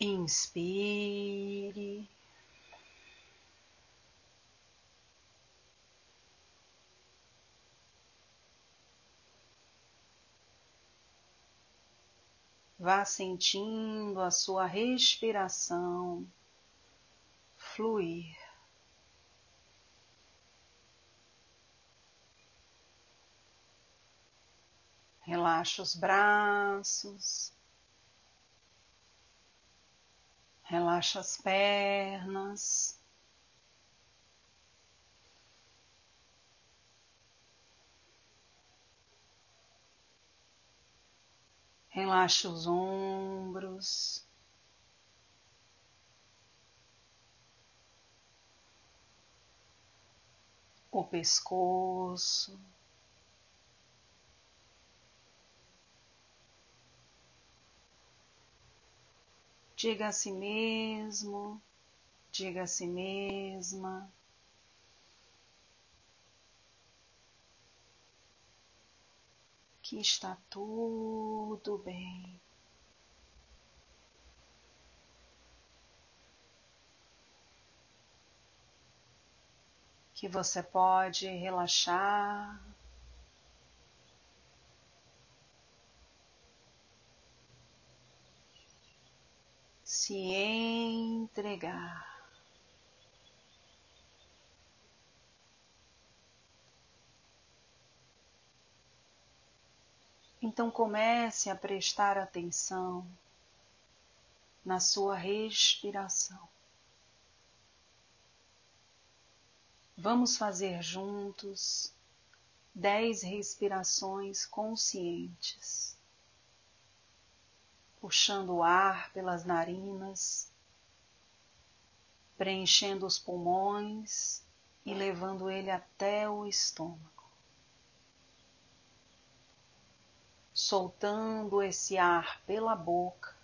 Inspire. Vá sentindo a sua respiração fluir. Relaxa os braços, relaxa as pernas. Relaxa os ombros. O pescoço. Diga a si mesmo, diga a si mesma. que está tudo bem. Que você pode relaxar. Se entregar. Então comece a prestar atenção na sua respiração. Vamos fazer juntos dez respirações conscientes, puxando o ar pelas narinas, preenchendo os pulmões e levando ele até o estômago. soltando esse ar pela boca,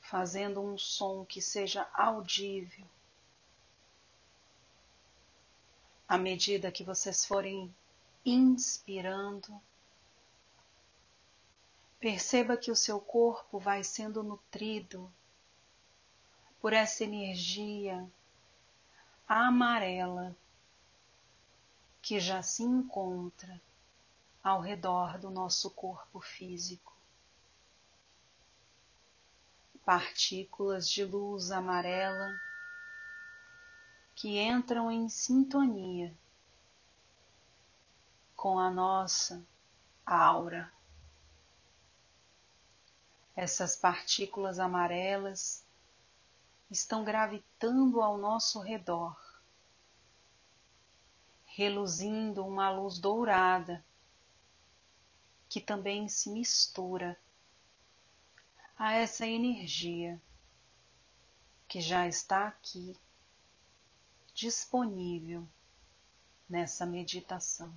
fazendo um som que seja audível. À medida que vocês forem inspirando, perceba que o seu corpo vai sendo nutrido por essa energia amarela que já se encontra ao redor do nosso corpo físico. Partículas de luz amarela que entram em sintonia com a nossa aura. Essas partículas amarelas estão gravitando ao nosso redor reluzindo uma luz dourada que também se mistura a essa energia que já está aqui disponível nessa meditação.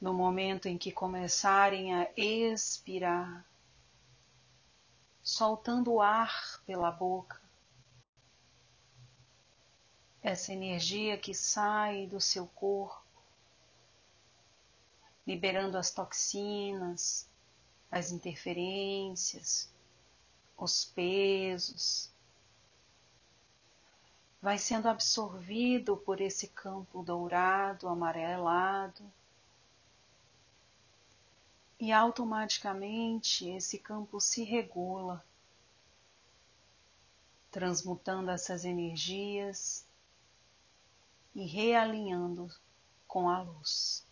No momento em que começarem a expirar, soltando o ar pela boca, essa energia que sai do seu corpo, liberando as toxinas, as interferências, os pesos, vai sendo absorvido por esse campo dourado, amarelado, e automaticamente esse campo se regula, transmutando essas energias e realinhando com a luz.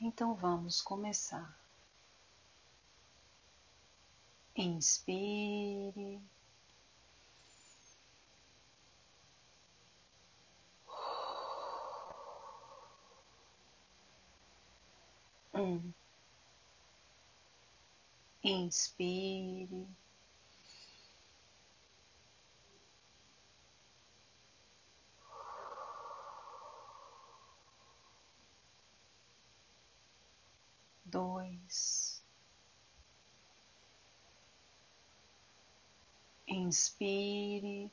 Então vamos começar. Inspire. Um. Inspire. dois. Inspire.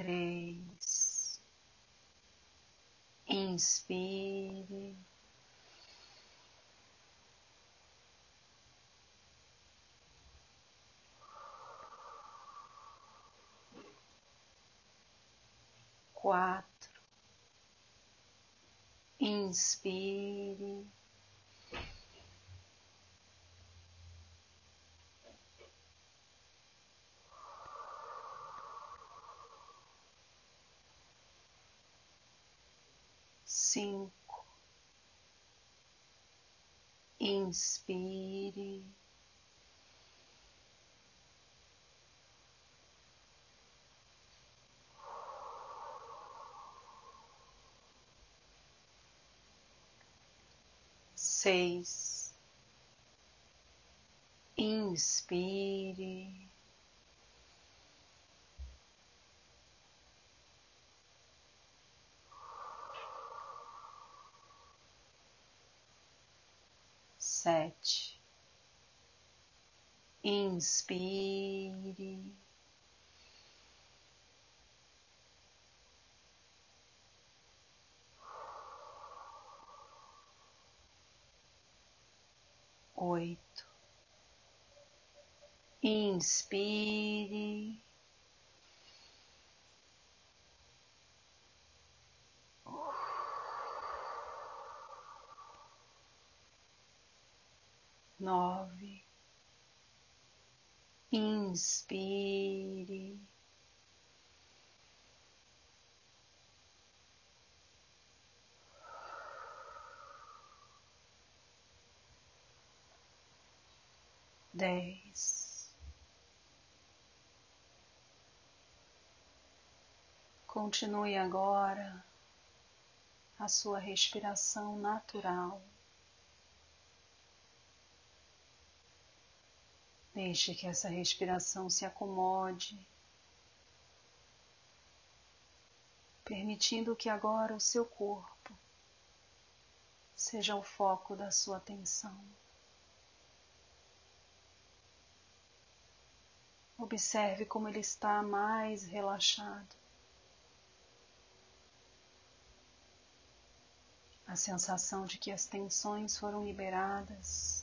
três. Inspire. Quatro. Inspire. Cinco, inspire. Seis, inspire. Inspire. Oito. Inspire. nove, inspire. Dez. Continue agora a sua respiração natural. Deixe que essa respiração se acomode, permitindo que agora o seu corpo seja o foco da sua atenção. Observe como ele está mais relaxado. A sensação de que as tensões foram liberadas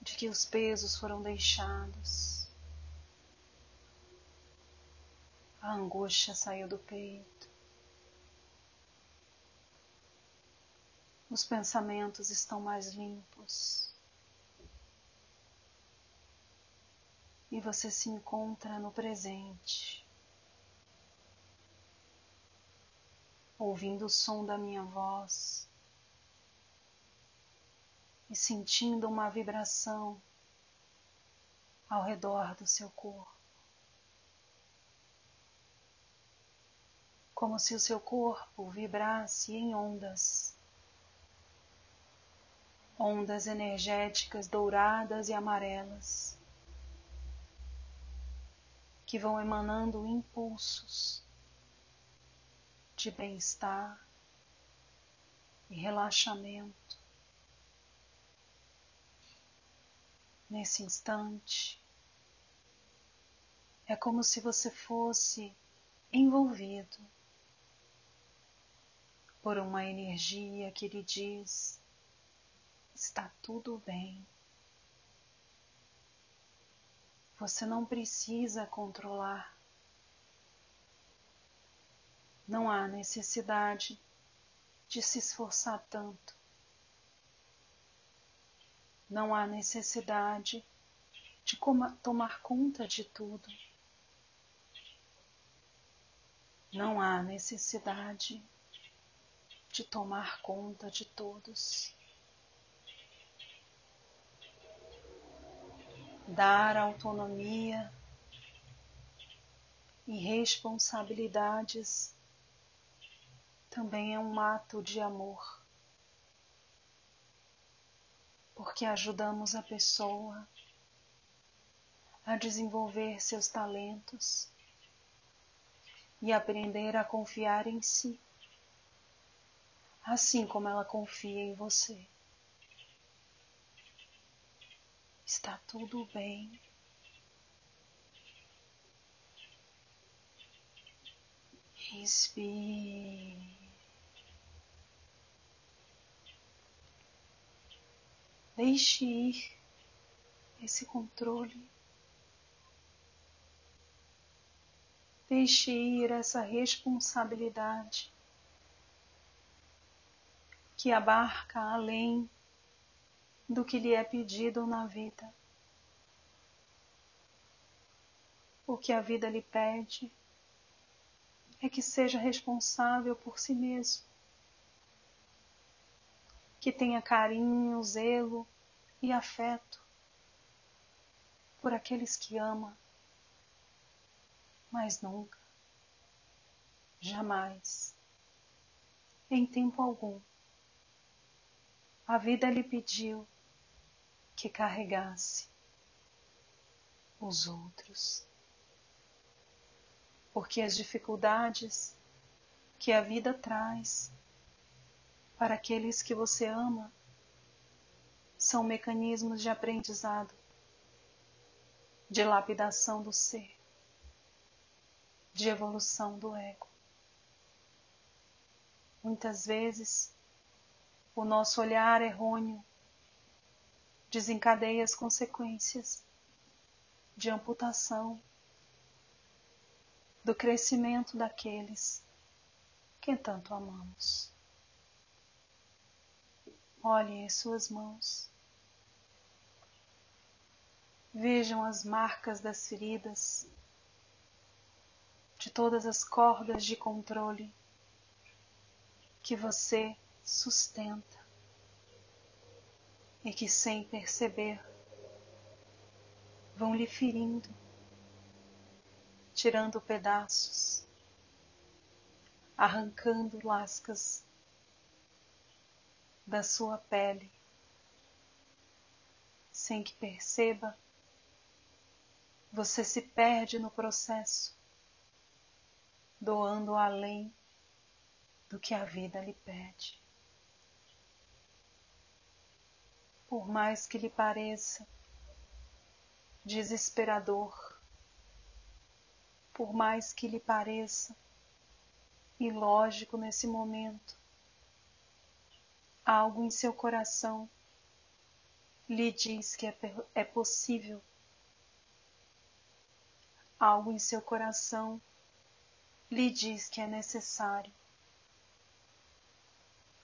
de que os pesos foram deixados. A angústia saiu do peito. Os pensamentos estão mais limpos. E você se encontra no presente, ouvindo o som da minha voz e sentindo uma vibração ao redor do seu corpo. Como se o seu corpo vibrasse em ondas, ondas energéticas douradas e amarelas, que vão emanando impulsos de bem-estar e relaxamento nesse instante. É como se você fosse envolvido por uma energia que lhe diz: está tudo bem. Você não precisa controlar. Não há necessidade de se esforçar tanto. Não há necessidade de tomar conta de tudo. Não há necessidade de tomar conta de todos. Dar autonomia e responsabilidades também é um ato de amor porque ajudamos a pessoa a desenvolver seus talentos e aprender a confiar em si, assim como ela confia em você. Está tudo bem. Inspire. Deixe ir esse controle. Deixe ir essa responsabilidade que abarca além do que lhe é pedido na vida. O que a vida lhe pede é que seja responsável por si mesmo, que tenha carinho, zelo e afeto por aqueles que ama, mas nunca, jamais, em tempo algum, a vida lhe pediu que carregasse os outros porque as dificuldades que a vida traz para aqueles que você ama são mecanismos de aprendizado, de lapidação do ser, de evolução do ego. Muitas vezes, o nosso olhar errôneo desencadeia as consequências de amputação do crescimento daqueles que tanto amamos. Olhem as suas mãos. Vejam as marcas das feridas, de todas as cordas de controle que você sustenta e que, sem perceber, vão lhe ferindo tirando pedaços, arrancando lascas da sua pele, sem que perceba, você se perde no processo, doando além do que a vida lhe pede. Por mais que lhe pareça desesperador, por mais que lhe pareça ilógico nesse momento. Algo em seu coração lhe diz que é, é possível. Algo em seu coração lhe diz que é necessário.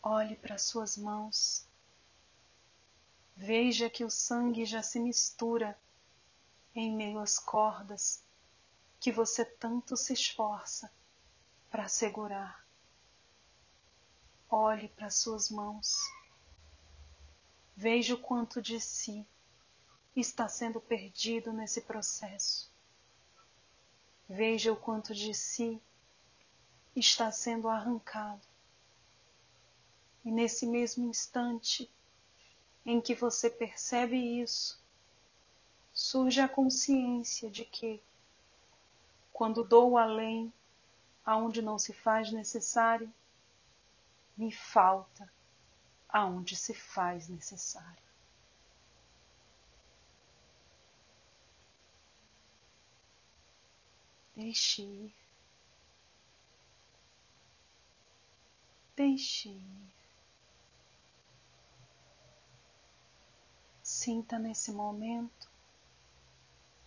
Olhe para suas mãos. Veja que o sangue já se mistura em meio às cordas que você tanto se esforça para segurar. Olhe para suas mãos. Veja o quanto de si está sendo perdido nesse processo. Veja o quanto de si está sendo arrancado. E nesse mesmo instante em que você percebe isso, surge a consciência de que quando dou além aonde não se faz necessário, me falta aonde se faz necessário. Deixe ir. Deixe ir. Sinta nesse momento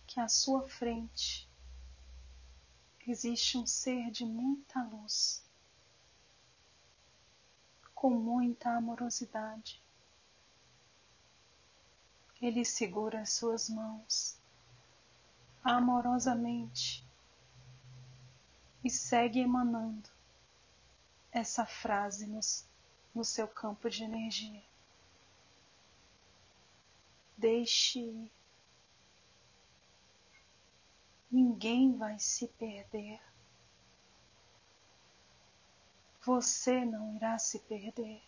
que à sua frente existe um ser de muita luz, com muita amorosidade. Ele segura as suas mãos amorosamente e segue emanando essa frase no, no seu campo de energia. Deixe ir. Ninguém vai se perder. Você não irá se perder.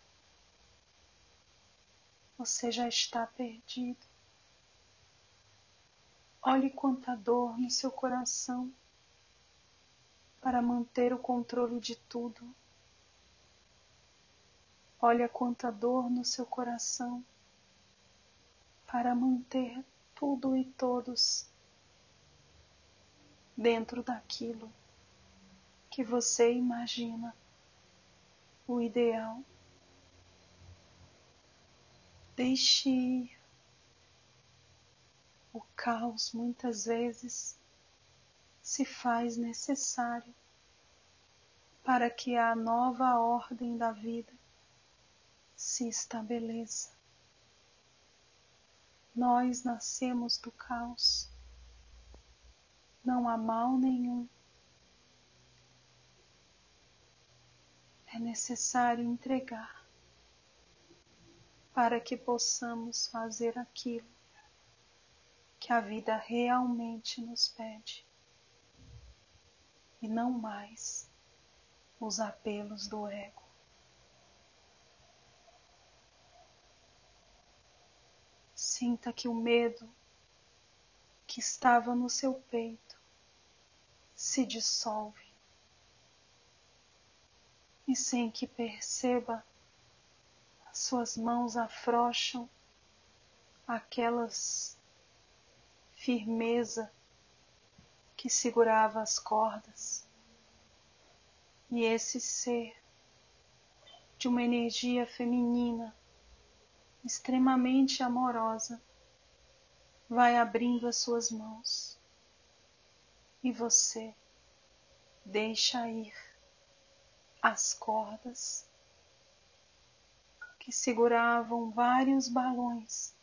Você já está perdido. Olhe quanta dor no seu coração para manter o controle de tudo. Olha quanta dor no seu coração para manter tudo e todos dentro daquilo que você imagina o ideal. Deixe. O caos muitas vezes se faz necessário para que a nova ordem da vida se estabeleça. Nós nascemos do caos. Não há mal nenhum. É necessário entregar para que possamos fazer aquilo que a vida realmente nos pede e não mais os apelos do ego. Sinta que o medo que estava no seu peito se dissolve e sem que perceba, as suas mãos afrouxam aquelas firmeza que segurava as cordas. E esse ser de uma energia feminina extremamente amorosa vai abrindo as suas mãos e você deixa ir as cordas que seguravam vários balões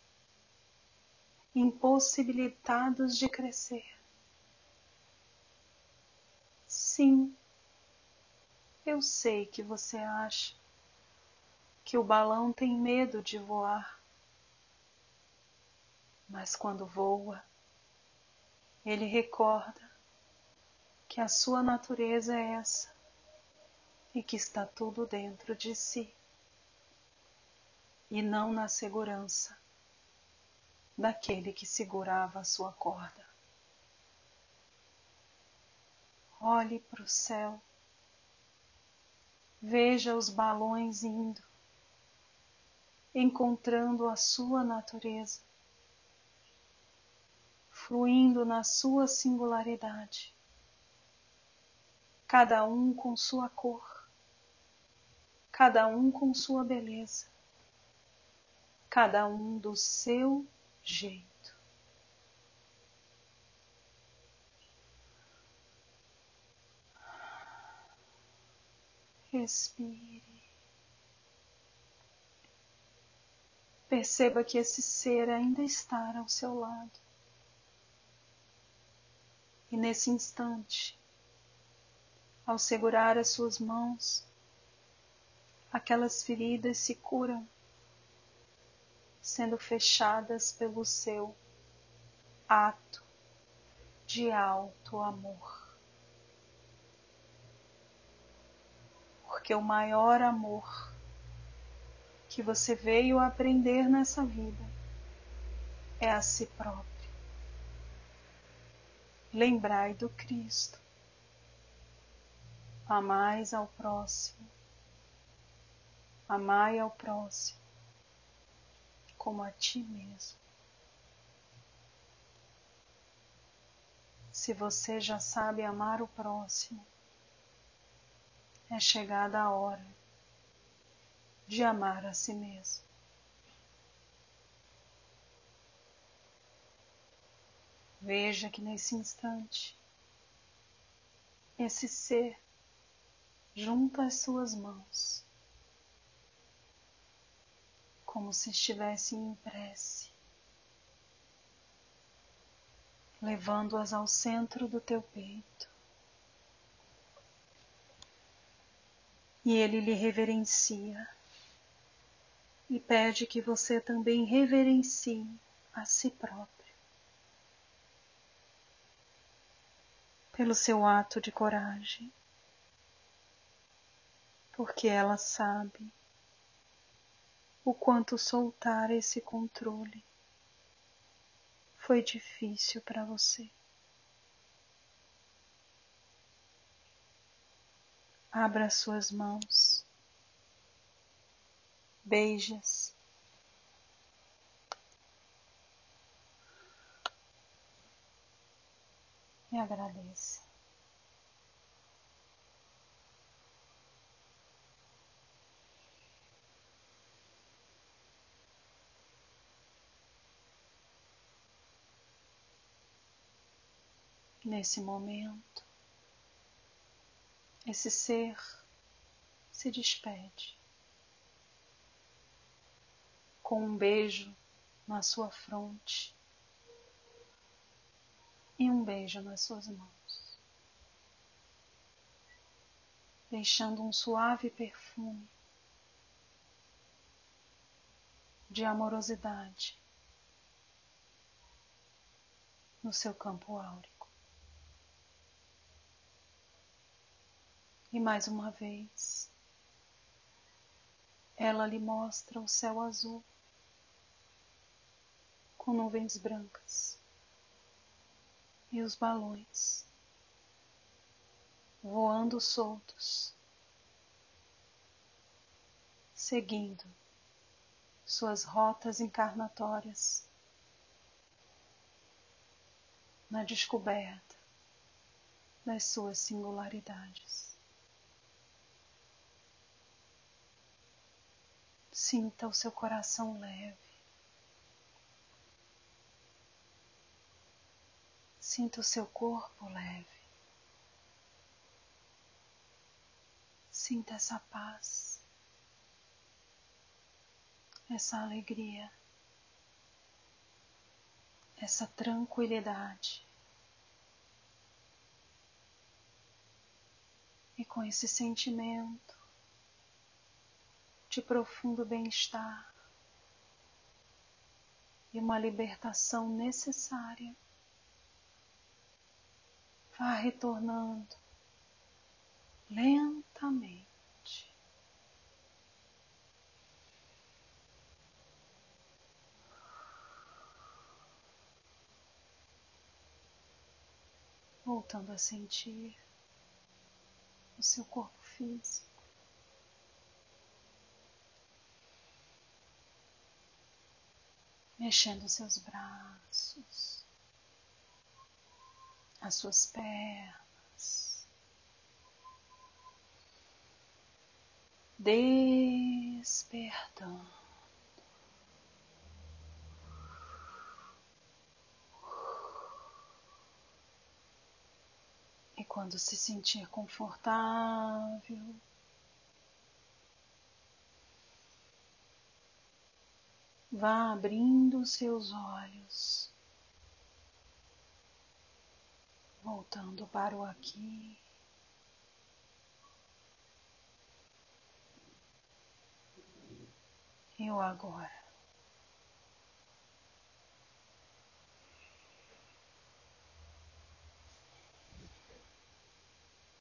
impossibilitados de crescer. Sim, eu sei que você acha que o balão tem medo de voar, mas quando voa, ele recorda que a sua natureza é essa e que está tudo dentro de si e não na segurança daquele que segurava a sua corda. Olhe para o céu, veja os balões indo, encontrando a sua natureza, fluindo na sua singularidade, cada um com sua cor, cada um com sua beleza, cada um do seu jeito. Respire. Perceba que esse ser ainda está ao seu lado. E nesse instante, ao segurar as suas mãos, aquelas feridas se curam sendo fechadas pelo seu ato de alto amor. Porque o maior amor que você veio aprender nessa vida é a si próprio. Lembrai do Cristo. Amais ao próximo. Amai ao próximo como a ti mesmo. Se você já sabe amar o próximo, é chegada a hora de amar a si mesmo. Veja que nesse instante, esse ser junta as suas mãos como se estivesse em prece, levando-as ao centro do teu peito. E ele lhe reverencia e pede que você também reverencie a si próprio pelo seu ato de coragem, porque ela sabe o quanto soltar esse controle foi difícil para você. Abra suas mãos, beijas. E agradeça. Nesse momento, esse ser se despede. Com um beijo na sua fronte e um beijo nas suas mãos, deixando um suave perfume de amorosidade no seu campo áurico. E mais uma vez, ela lhe mostra o céu azul com nuvens brancas e os balões voando soltos, seguindo suas rotas encarnatórias na descoberta das suas singularidades. Sinta o seu coração leve. Sinta o seu corpo leve. Sinta essa paz, essa alegria, essa tranquilidade. E com esse sentimento de profundo bem-estar e uma libertação necessária, vá retornando lentamente. Voltando a sentir o seu corpo físico. Mexendo seus braços, as suas pernas, despertando. E quando se sentir confortável, vá abrindo seus olhos, voltando para o aqui. E o agora.